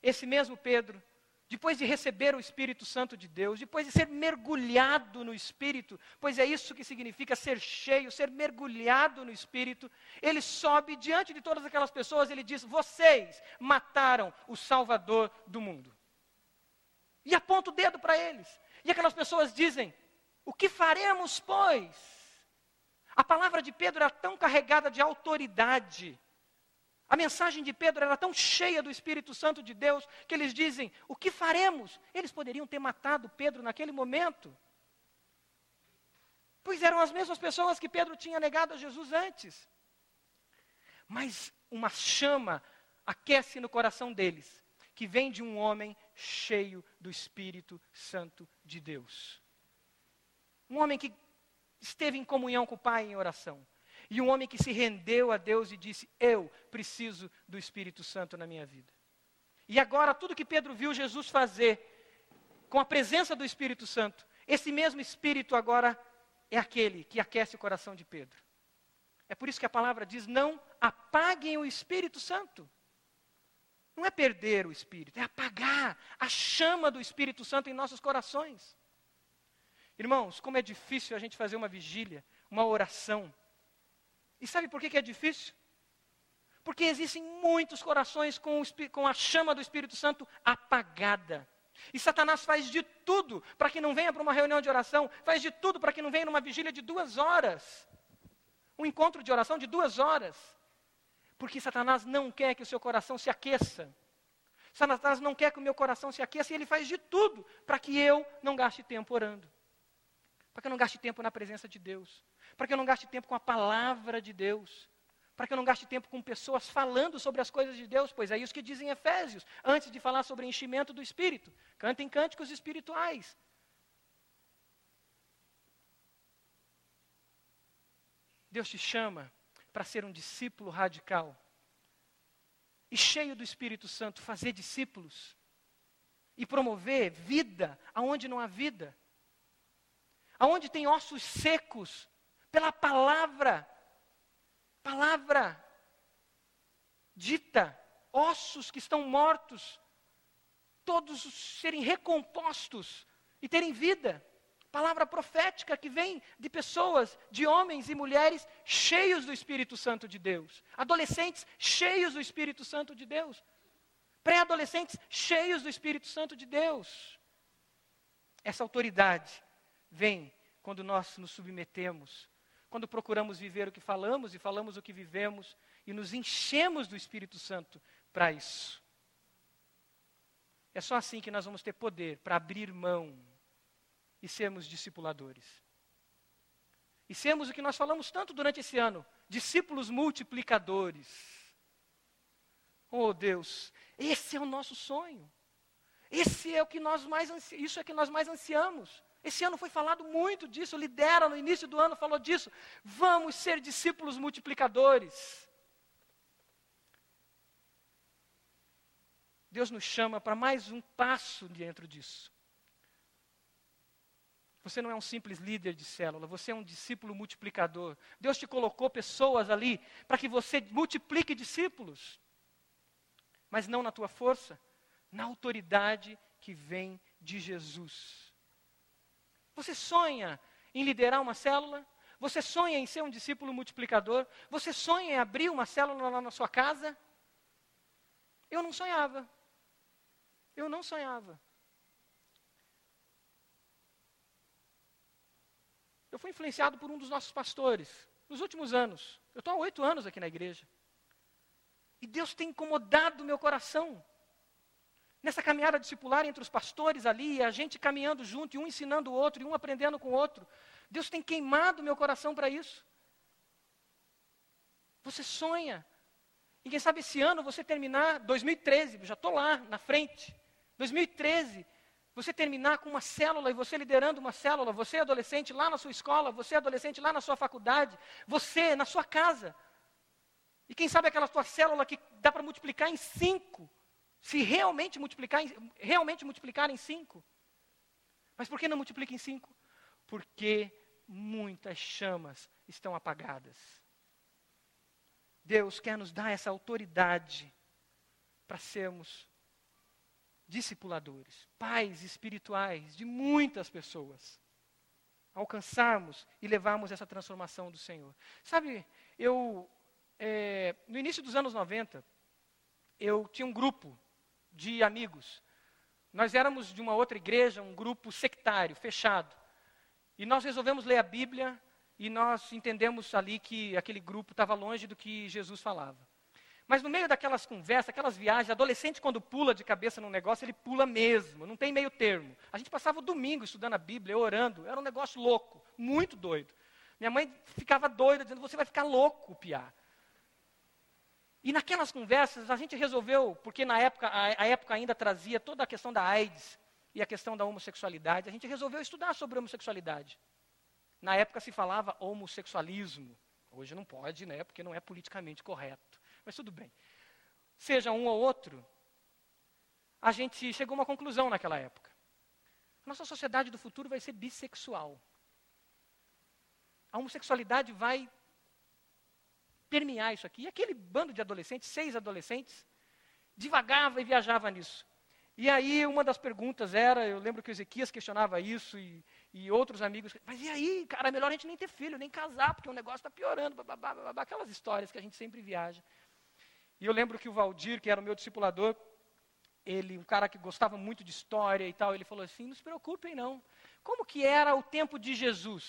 Esse mesmo Pedro, depois de receber o Espírito Santo de Deus, depois de ser mergulhado no Espírito, pois é isso que significa ser cheio, ser mergulhado no Espírito, ele sobe diante de todas aquelas pessoas, ele diz: Vocês mataram o Salvador do mundo. E aponta o dedo para eles. E aquelas pessoas dizem: O que faremos, pois? A palavra de Pedro era tão carregada de autoridade a mensagem de Pedro era tão cheia do Espírito Santo de Deus que eles dizem: O que faremos? Eles poderiam ter matado Pedro naquele momento. Pois eram as mesmas pessoas que Pedro tinha negado a Jesus antes. Mas uma chama aquece no coração deles, que vem de um homem cheio do Espírito Santo de Deus. Um homem que esteve em comunhão com o Pai em oração e um homem que se rendeu a Deus e disse: Eu preciso do Espírito Santo na minha vida. E agora, tudo que Pedro viu Jesus fazer, com a presença do Espírito Santo, esse mesmo Espírito agora é aquele que aquece o coração de Pedro. É por isso que a palavra diz: Não apaguem o Espírito Santo. Não é perder o Espírito, é apagar a chama do Espírito Santo em nossos corações. Irmãos, como é difícil a gente fazer uma vigília, uma oração, e sabe por que, que é difícil? Porque existem muitos corações com, com a chama do Espírito Santo apagada. E Satanás faz de tudo para que não venha para uma reunião de oração, faz de tudo para que não venha numa vigília de duas horas. Um encontro de oração de duas horas. Porque Satanás não quer que o seu coração se aqueça. Satanás não quer que o meu coração se aqueça e ele faz de tudo para que eu não gaste tempo orando. Para que eu não gaste tempo na presença de Deus para que eu não gaste tempo com a palavra de Deus, para que eu não gaste tempo com pessoas falando sobre as coisas de Deus, pois é isso que dizem Efésios, antes de falar sobre enchimento do Espírito. Cantem cânticos espirituais. Deus te chama para ser um discípulo radical e cheio do Espírito Santo, fazer discípulos e promover vida aonde não há vida. Aonde tem ossos secos, pela palavra, palavra dita, ossos que estão mortos, todos serem recompostos e terem vida. Palavra profética que vem de pessoas, de homens e mulheres cheios do Espírito Santo de Deus. Adolescentes cheios do Espírito Santo de Deus. Pré-adolescentes cheios do Espírito Santo de Deus. Essa autoridade vem quando nós nos submetemos, quando procuramos viver o que falamos e falamos o que vivemos e nos enchemos do Espírito Santo para isso. É só assim que nós vamos ter poder para abrir mão e sermos discipuladores. E sermos o que nós falamos tanto durante esse ano, discípulos multiplicadores. Oh Deus, esse é o nosso sonho. Esse é o que nós mais isso é que nós mais ansiamos. Esse ano foi falado muito disso, lidera no início do ano falou disso. Vamos ser discípulos multiplicadores. Deus nos chama para mais um passo dentro disso. Você não é um simples líder de célula, você é um discípulo multiplicador. Deus te colocou pessoas ali para que você multiplique discípulos. Mas não na tua força, na autoridade que vem de Jesus. Você sonha em liderar uma célula? Você sonha em ser um discípulo multiplicador? Você sonha em abrir uma célula lá na sua casa? Eu não sonhava. Eu não sonhava. Eu fui influenciado por um dos nossos pastores nos últimos anos. Eu estou há oito anos aqui na igreja. E Deus tem incomodado meu coração. Nessa caminhada discipular entre os pastores ali, a gente caminhando junto, e um ensinando o outro, e um aprendendo com o outro. Deus tem queimado meu coração para isso. Você sonha. E quem sabe esse ano você terminar, 2013, já estou lá na frente. 2013, você terminar com uma célula e você liderando uma célula, você adolescente lá na sua escola, você adolescente lá na sua faculdade, você na sua casa. E quem sabe aquela tua célula que dá para multiplicar em cinco, se realmente multiplicar, realmente multiplicar em cinco. Mas por que não multiplica em cinco? Porque muitas chamas estão apagadas. Deus quer nos dar essa autoridade para sermos discipuladores, pais espirituais de muitas pessoas. Alcançarmos e levarmos essa transformação do Senhor. Sabe, eu, é, no início dos anos 90, eu tinha um grupo de amigos. Nós éramos de uma outra igreja, um grupo sectário, fechado. E nós resolvemos ler a Bíblia e nós entendemos ali que aquele grupo estava longe do que Jesus falava. Mas no meio daquelas conversas, aquelas viagens, adolescente quando pula de cabeça num negócio, ele pula mesmo, não tem meio termo. A gente passava o domingo estudando a Bíblia, orando, era um negócio louco, muito doido. Minha mãe ficava doida, dizendo, você vai ficar louco, Piá. E naquelas conversas a gente resolveu, porque na época, a, a época ainda trazia toda a questão da AIDS e a questão da homossexualidade, a gente resolveu estudar sobre homossexualidade. Na época se falava homossexualismo. Hoje não pode, né? Porque não é politicamente correto mas tudo bem. Seja um ou outro, a gente chegou a uma conclusão naquela época. A nossa sociedade do futuro vai ser bissexual. A homossexualidade vai permear isso aqui. E aquele bando de adolescentes, seis adolescentes, divagava e viajava nisso. E aí uma das perguntas era, eu lembro que o Ezequias questionava isso e, e outros amigos, mas e aí, cara, é melhor a gente nem ter filho, nem casar, porque o negócio está piorando, aquelas histórias que a gente sempre viaja. E eu lembro que o Valdir, que era o meu discipulador, ele, um cara que gostava muito de história e tal, ele falou assim: não se preocupem não. Como que era o tempo de Jesus?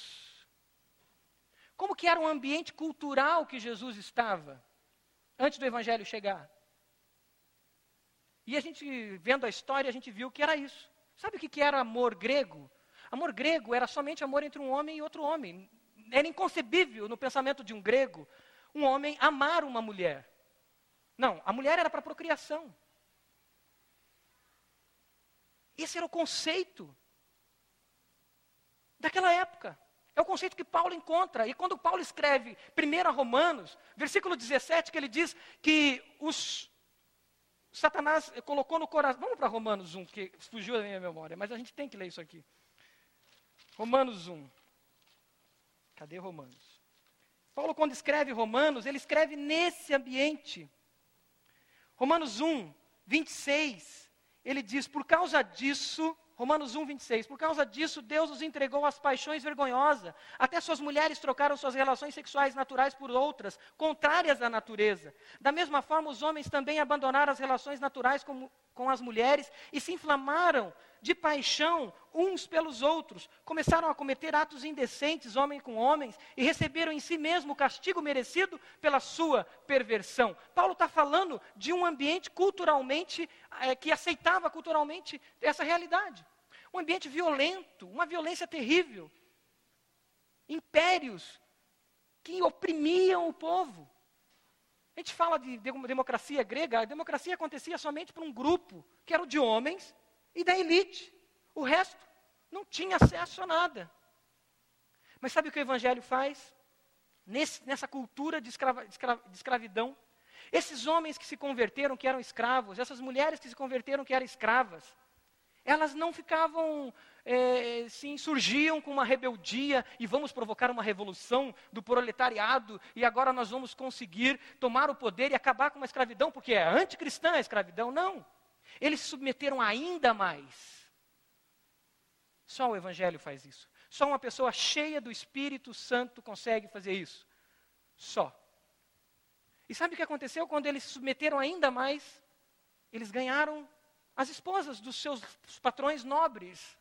Como que era o ambiente cultural que Jesus estava antes do evangelho chegar? E a gente, vendo a história, a gente viu que era isso. Sabe o que, que era amor grego? Amor grego era somente amor entre um homem e outro homem. Era inconcebível no pensamento de um grego um homem amar uma mulher. Não, a mulher era para procriação. Esse era o conceito daquela época. É o conceito que Paulo encontra. E quando Paulo escreve 1 Romanos, versículo 17, que ele diz que os Satanás colocou no coração. Vamos para Romanos 1, que fugiu da minha memória, mas a gente tem que ler isso aqui. Romanos 1. Cadê Romanos? Paulo, quando escreve Romanos, ele escreve nesse ambiente. Romanos 1, 26, ele diz: Por causa disso, Romanos 1, 26. Por causa disso, Deus os entregou às paixões vergonhosas. Até suas mulheres trocaram suas relações sexuais naturais por outras, contrárias à natureza. Da mesma forma, os homens também abandonaram as relações naturais com, com as mulheres e se inflamaram de paixão uns pelos outros. Começaram a cometer atos indecentes, homem com homens, e receberam em si mesmo o castigo merecido pela sua perversão. Paulo está falando de um ambiente culturalmente, é, que aceitava culturalmente essa realidade. Um ambiente violento, uma violência terrível. Impérios que oprimiam o povo. A gente fala de democracia grega, a democracia acontecia somente para um grupo, que era o de homens e da elite. O resto não tinha acesso a nada. Mas sabe o que o Evangelho faz? Nesse, nessa cultura de, escrava, de, escra, de escravidão, esses homens que se converteram, que eram escravos, essas mulheres que se converteram, que eram escravas, elas não ficavam, é, se insurgiam com uma rebeldia e vamos provocar uma revolução do proletariado e agora nós vamos conseguir tomar o poder e acabar com a escravidão, porque é anticristã a escravidão. Não. Eles se submeteram ainda mais. Só o Evangelho faz isso. Só uma pessoa cheia do Espírito Santo consegue fazer isso. Só. E sabe o que aconteceu quando eles se submeteram ainda mais? Eles ganharam as esposas dos seus patrões nobres.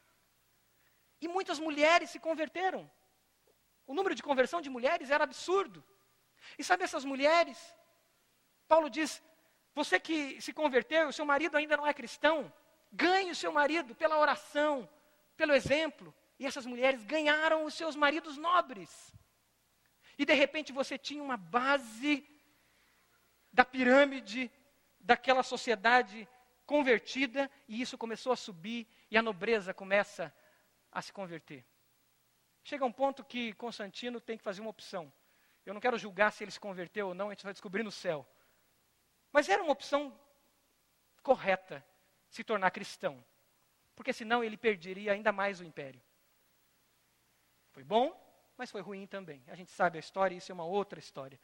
E muitas mulheres se converteram. O número de conversão de mulheres era absurdo. E sabe essas mulheres? Paulo diz: você que se converteu, seu marido ainda não é cristão, ganhe o seu marido pela oração, pelo exemplo. E essas mulheres ganharam os seus maridos nobres. E de repente você tinha uma base da pirâmide daquela sociedade convertida, e isso começou a subir, e a nobreza começa a se converter. Chega um ponto que Constantino tem que fazer uma opção. Eu não quero julgar se ele se converteu ou não, a gente vai descobrir no céu. Mas era uma opção correta se tornar cristão, porque senão ele perderia ainda mais o império. Foi bom, mas foi ruim também. A gente sabe a história, isso é uma outra história.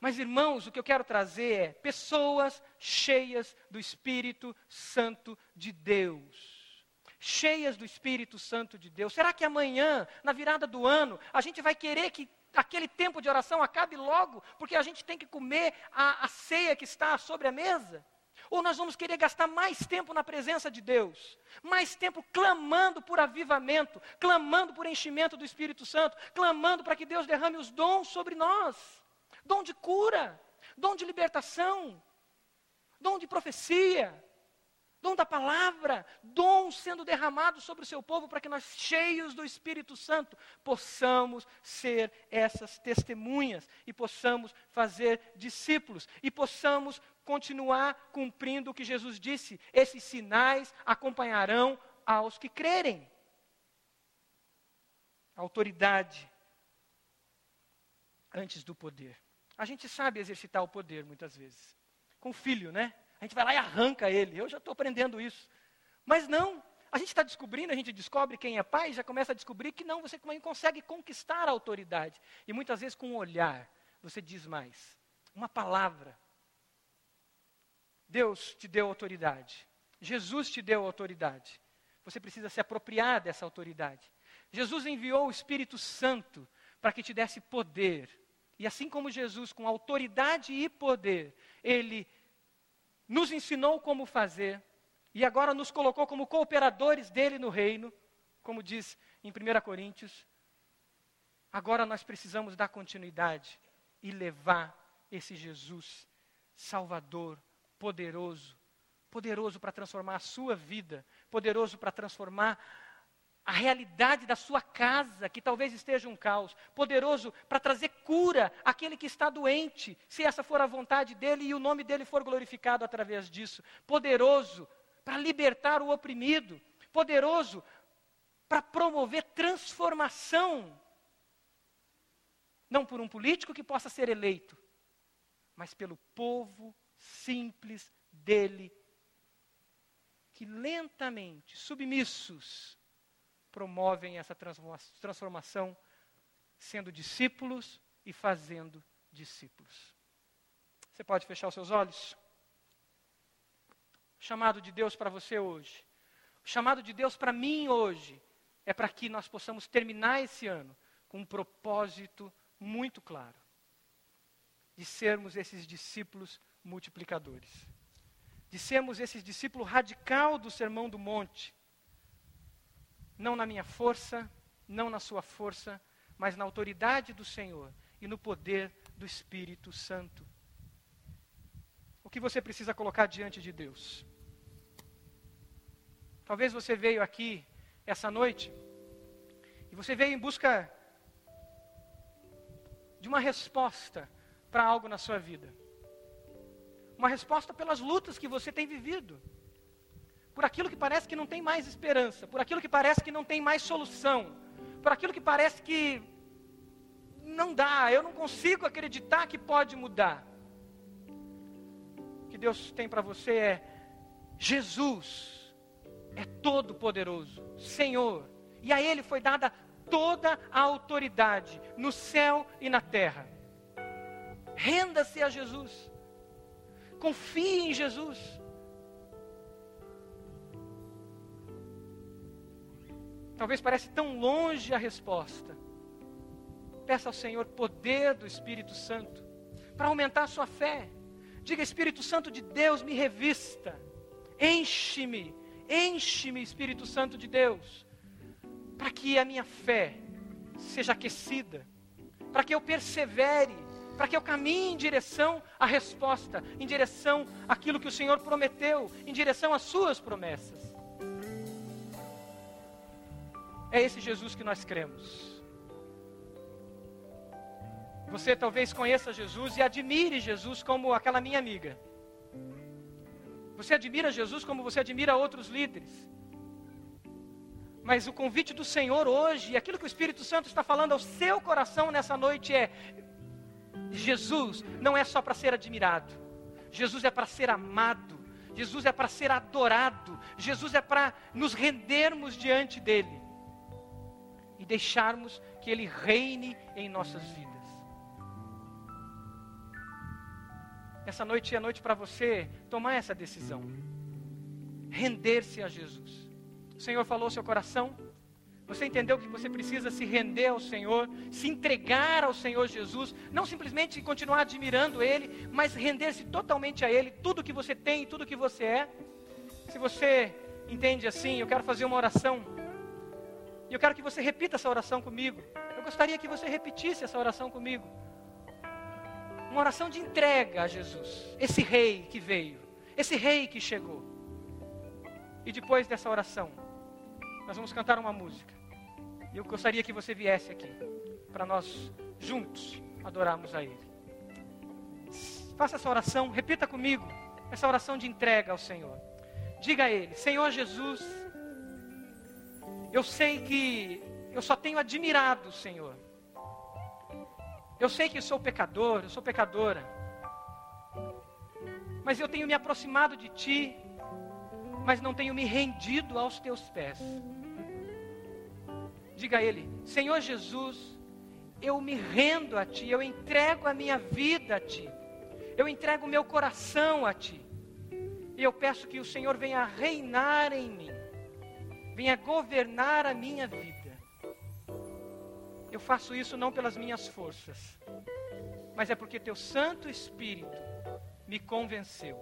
Mas, irmãos, o que eu quero trazer é pessoas cheias do Espírito Santo de Deus. Cheias do Espírito Santo de Deus. Será que amanhã, na virada do ano, a gente vai querer que aquele tempo de oração acabe logo, porque a gente tem que comer a, a ceia que está sobre a mesa? Ou nós vamos querer gastar mais tempo na presença de Deus, mais tempo clamando por avivamento, clamando por enchimento do Espírito Santo, clamando para que Deus derrame os dons sobre nós dom de cura, dom de libertação, dom de profecia, dom da palavra, dom sendo derramado sobre o seu povo para que nós, cheios do Espírito Santo, possamos ser essas testemunhas e possamos fazer discípulos e possamos continuar cumprindo o que Jesus disse: esses sinais acompanharão aos que crerem. autoridade antes do poder. A gente sabe exercitar o poder muitas vezes. Com filho, né? A gente vai lá e arranca ele. Eu já estou aprendendo isso. Mas não. A gente está descobrindo, a gente descobre quem é pai, já começa a descobrir que não, você consegue conquistar a autoridade. E muitas vezes com um olhar, você diz mais. Uma palavra. Deus te deu autoridade. Jesus te deu autoridade. Você precisa se apropriar dessa autoridade. Jesus enviou o Espírito Santo para que te desse poder e assim como Jesus, com autoridade e poder, ele nos ensinou como fazer e agora nos colocou como cooperadores dele no reino, como diz em 1 Coríntios. Agora nós precisamos dar continuidade e levar esse Jesus Salvador, poderoso, poderoso para transformar a sua vida, poderoso para transformar a realidade da sua casa, que talvez esteja um caos, poderoso para trazer cura àquele que está doente, se essa for a vontade dele e o nome dele for glorificado através disso, poderoso para libertar o oprimido, poderoso para promover transformação, não por um político que possa ser eleito, mas pelo povo simples dele, que lentamente, submissos, promovem essa transformação, sendo discípulos e fazendo discípulos. Você pode fechar os seus olhos? O chamado de Deus para você hoje. O chamado de Deus para mim hoje é para que nós possamos terminar esse ano com um propósito muito claro de sermos esses discípulos multiplicadores, de sermos esses discípulos radical do Sermão do Monte, não na minha força, não na sua força, mas na autoridade do Senhor e no poder do Espírito Santo. O que você precisa colocar diante de Deus? Talvez você veio aqui essa noite e você veio em busca de uma resposta para algo na sua vida. Uma resposta pelas lutas que você tem vivido. Por aquilo que parece que não tem mais esperança, por aquilo que parece que não tem mais solução, por aquilo que parece que não dá, eu não consigo acreditar que pode mudar. O que Deus tem para você é Jesus é todo poderoso, Senhor, e a ele foi dada toda a autoridade no céu e na terra. Renda-se a Jesus. Confie em Jesus. Talvez pareça tão longe a resposta. Peça ao Senhor poder do Espírito Santo para aumentar a sua fé. Diga, Espírito Santo de Deus, me revista. Enche-me, enche-me, Espírito Santo de Deus, para que a minha fé seja aquecida, para que eu persevere, para que eu caminhe em direção à resposta, em direção àquilo que o Senhor prometeu, em direção às suas promessas. É esse Jesus que nós cremos. Você talvez conheça Jesus e admire Jesus como aquela minha amiga. Você admira Jesus como você admira outros líderes. Mas o convite do Senhor hoje, aquilo que o Espírito Santo está falando ao seu coração nessa noite é: Jesus não é só para ser admirado, Jesus é para ser amado, Jesus é para ser adorado, Jesus é para nos rendermos diante dEle deixarmos que Ele reine em nossas vidas. Essa noite é noite para você tomar essa decisão, render-se a Jesus. O Senhor falou ao seu coração? Você entendeu que você precisa se render ao Senhor, se entregar ao Senhor Jesus, não simplesmente continuar admirando Ele, mas render-se totalmente a Ele, tudo que você tem tudo que você é? Se você entende assim, eu quero fazer uma oração. E eu quero que você repita essa oração comigo. Eu gostaria que você repetisse essa oração comigo. Uma oração de entrega a Jesus, esse rei que veio, esse rei que chegou. E depois dessa oração, nós vamos cantar uma música. E eu gostaria que você viesse aqui, para nós juntos adorarmos a Ele. Faça essa oração, repita comigo, essa oração de entrega ao Senhor. Diga a Ele: Senhor Jesus, eu sei que eu só tenho admirado o Senhor. Eu sei que eu sou pecador, eu sou pecadora. Mas eu tenho me aproximado de Ti, mas não tenho me rendido aos Teus pés. Diga a Ele: Senhor Jesus, eu me rendo a Ti, eu entrego a minha vida a Ti, eu entrego o meu coração a Ti. E eu peço que o Senhor venha reinar em mim, venha governar a minha vida. Eu faço isso não pelas minhas forças, mas é porque Teu Santo Espírito me convenceu.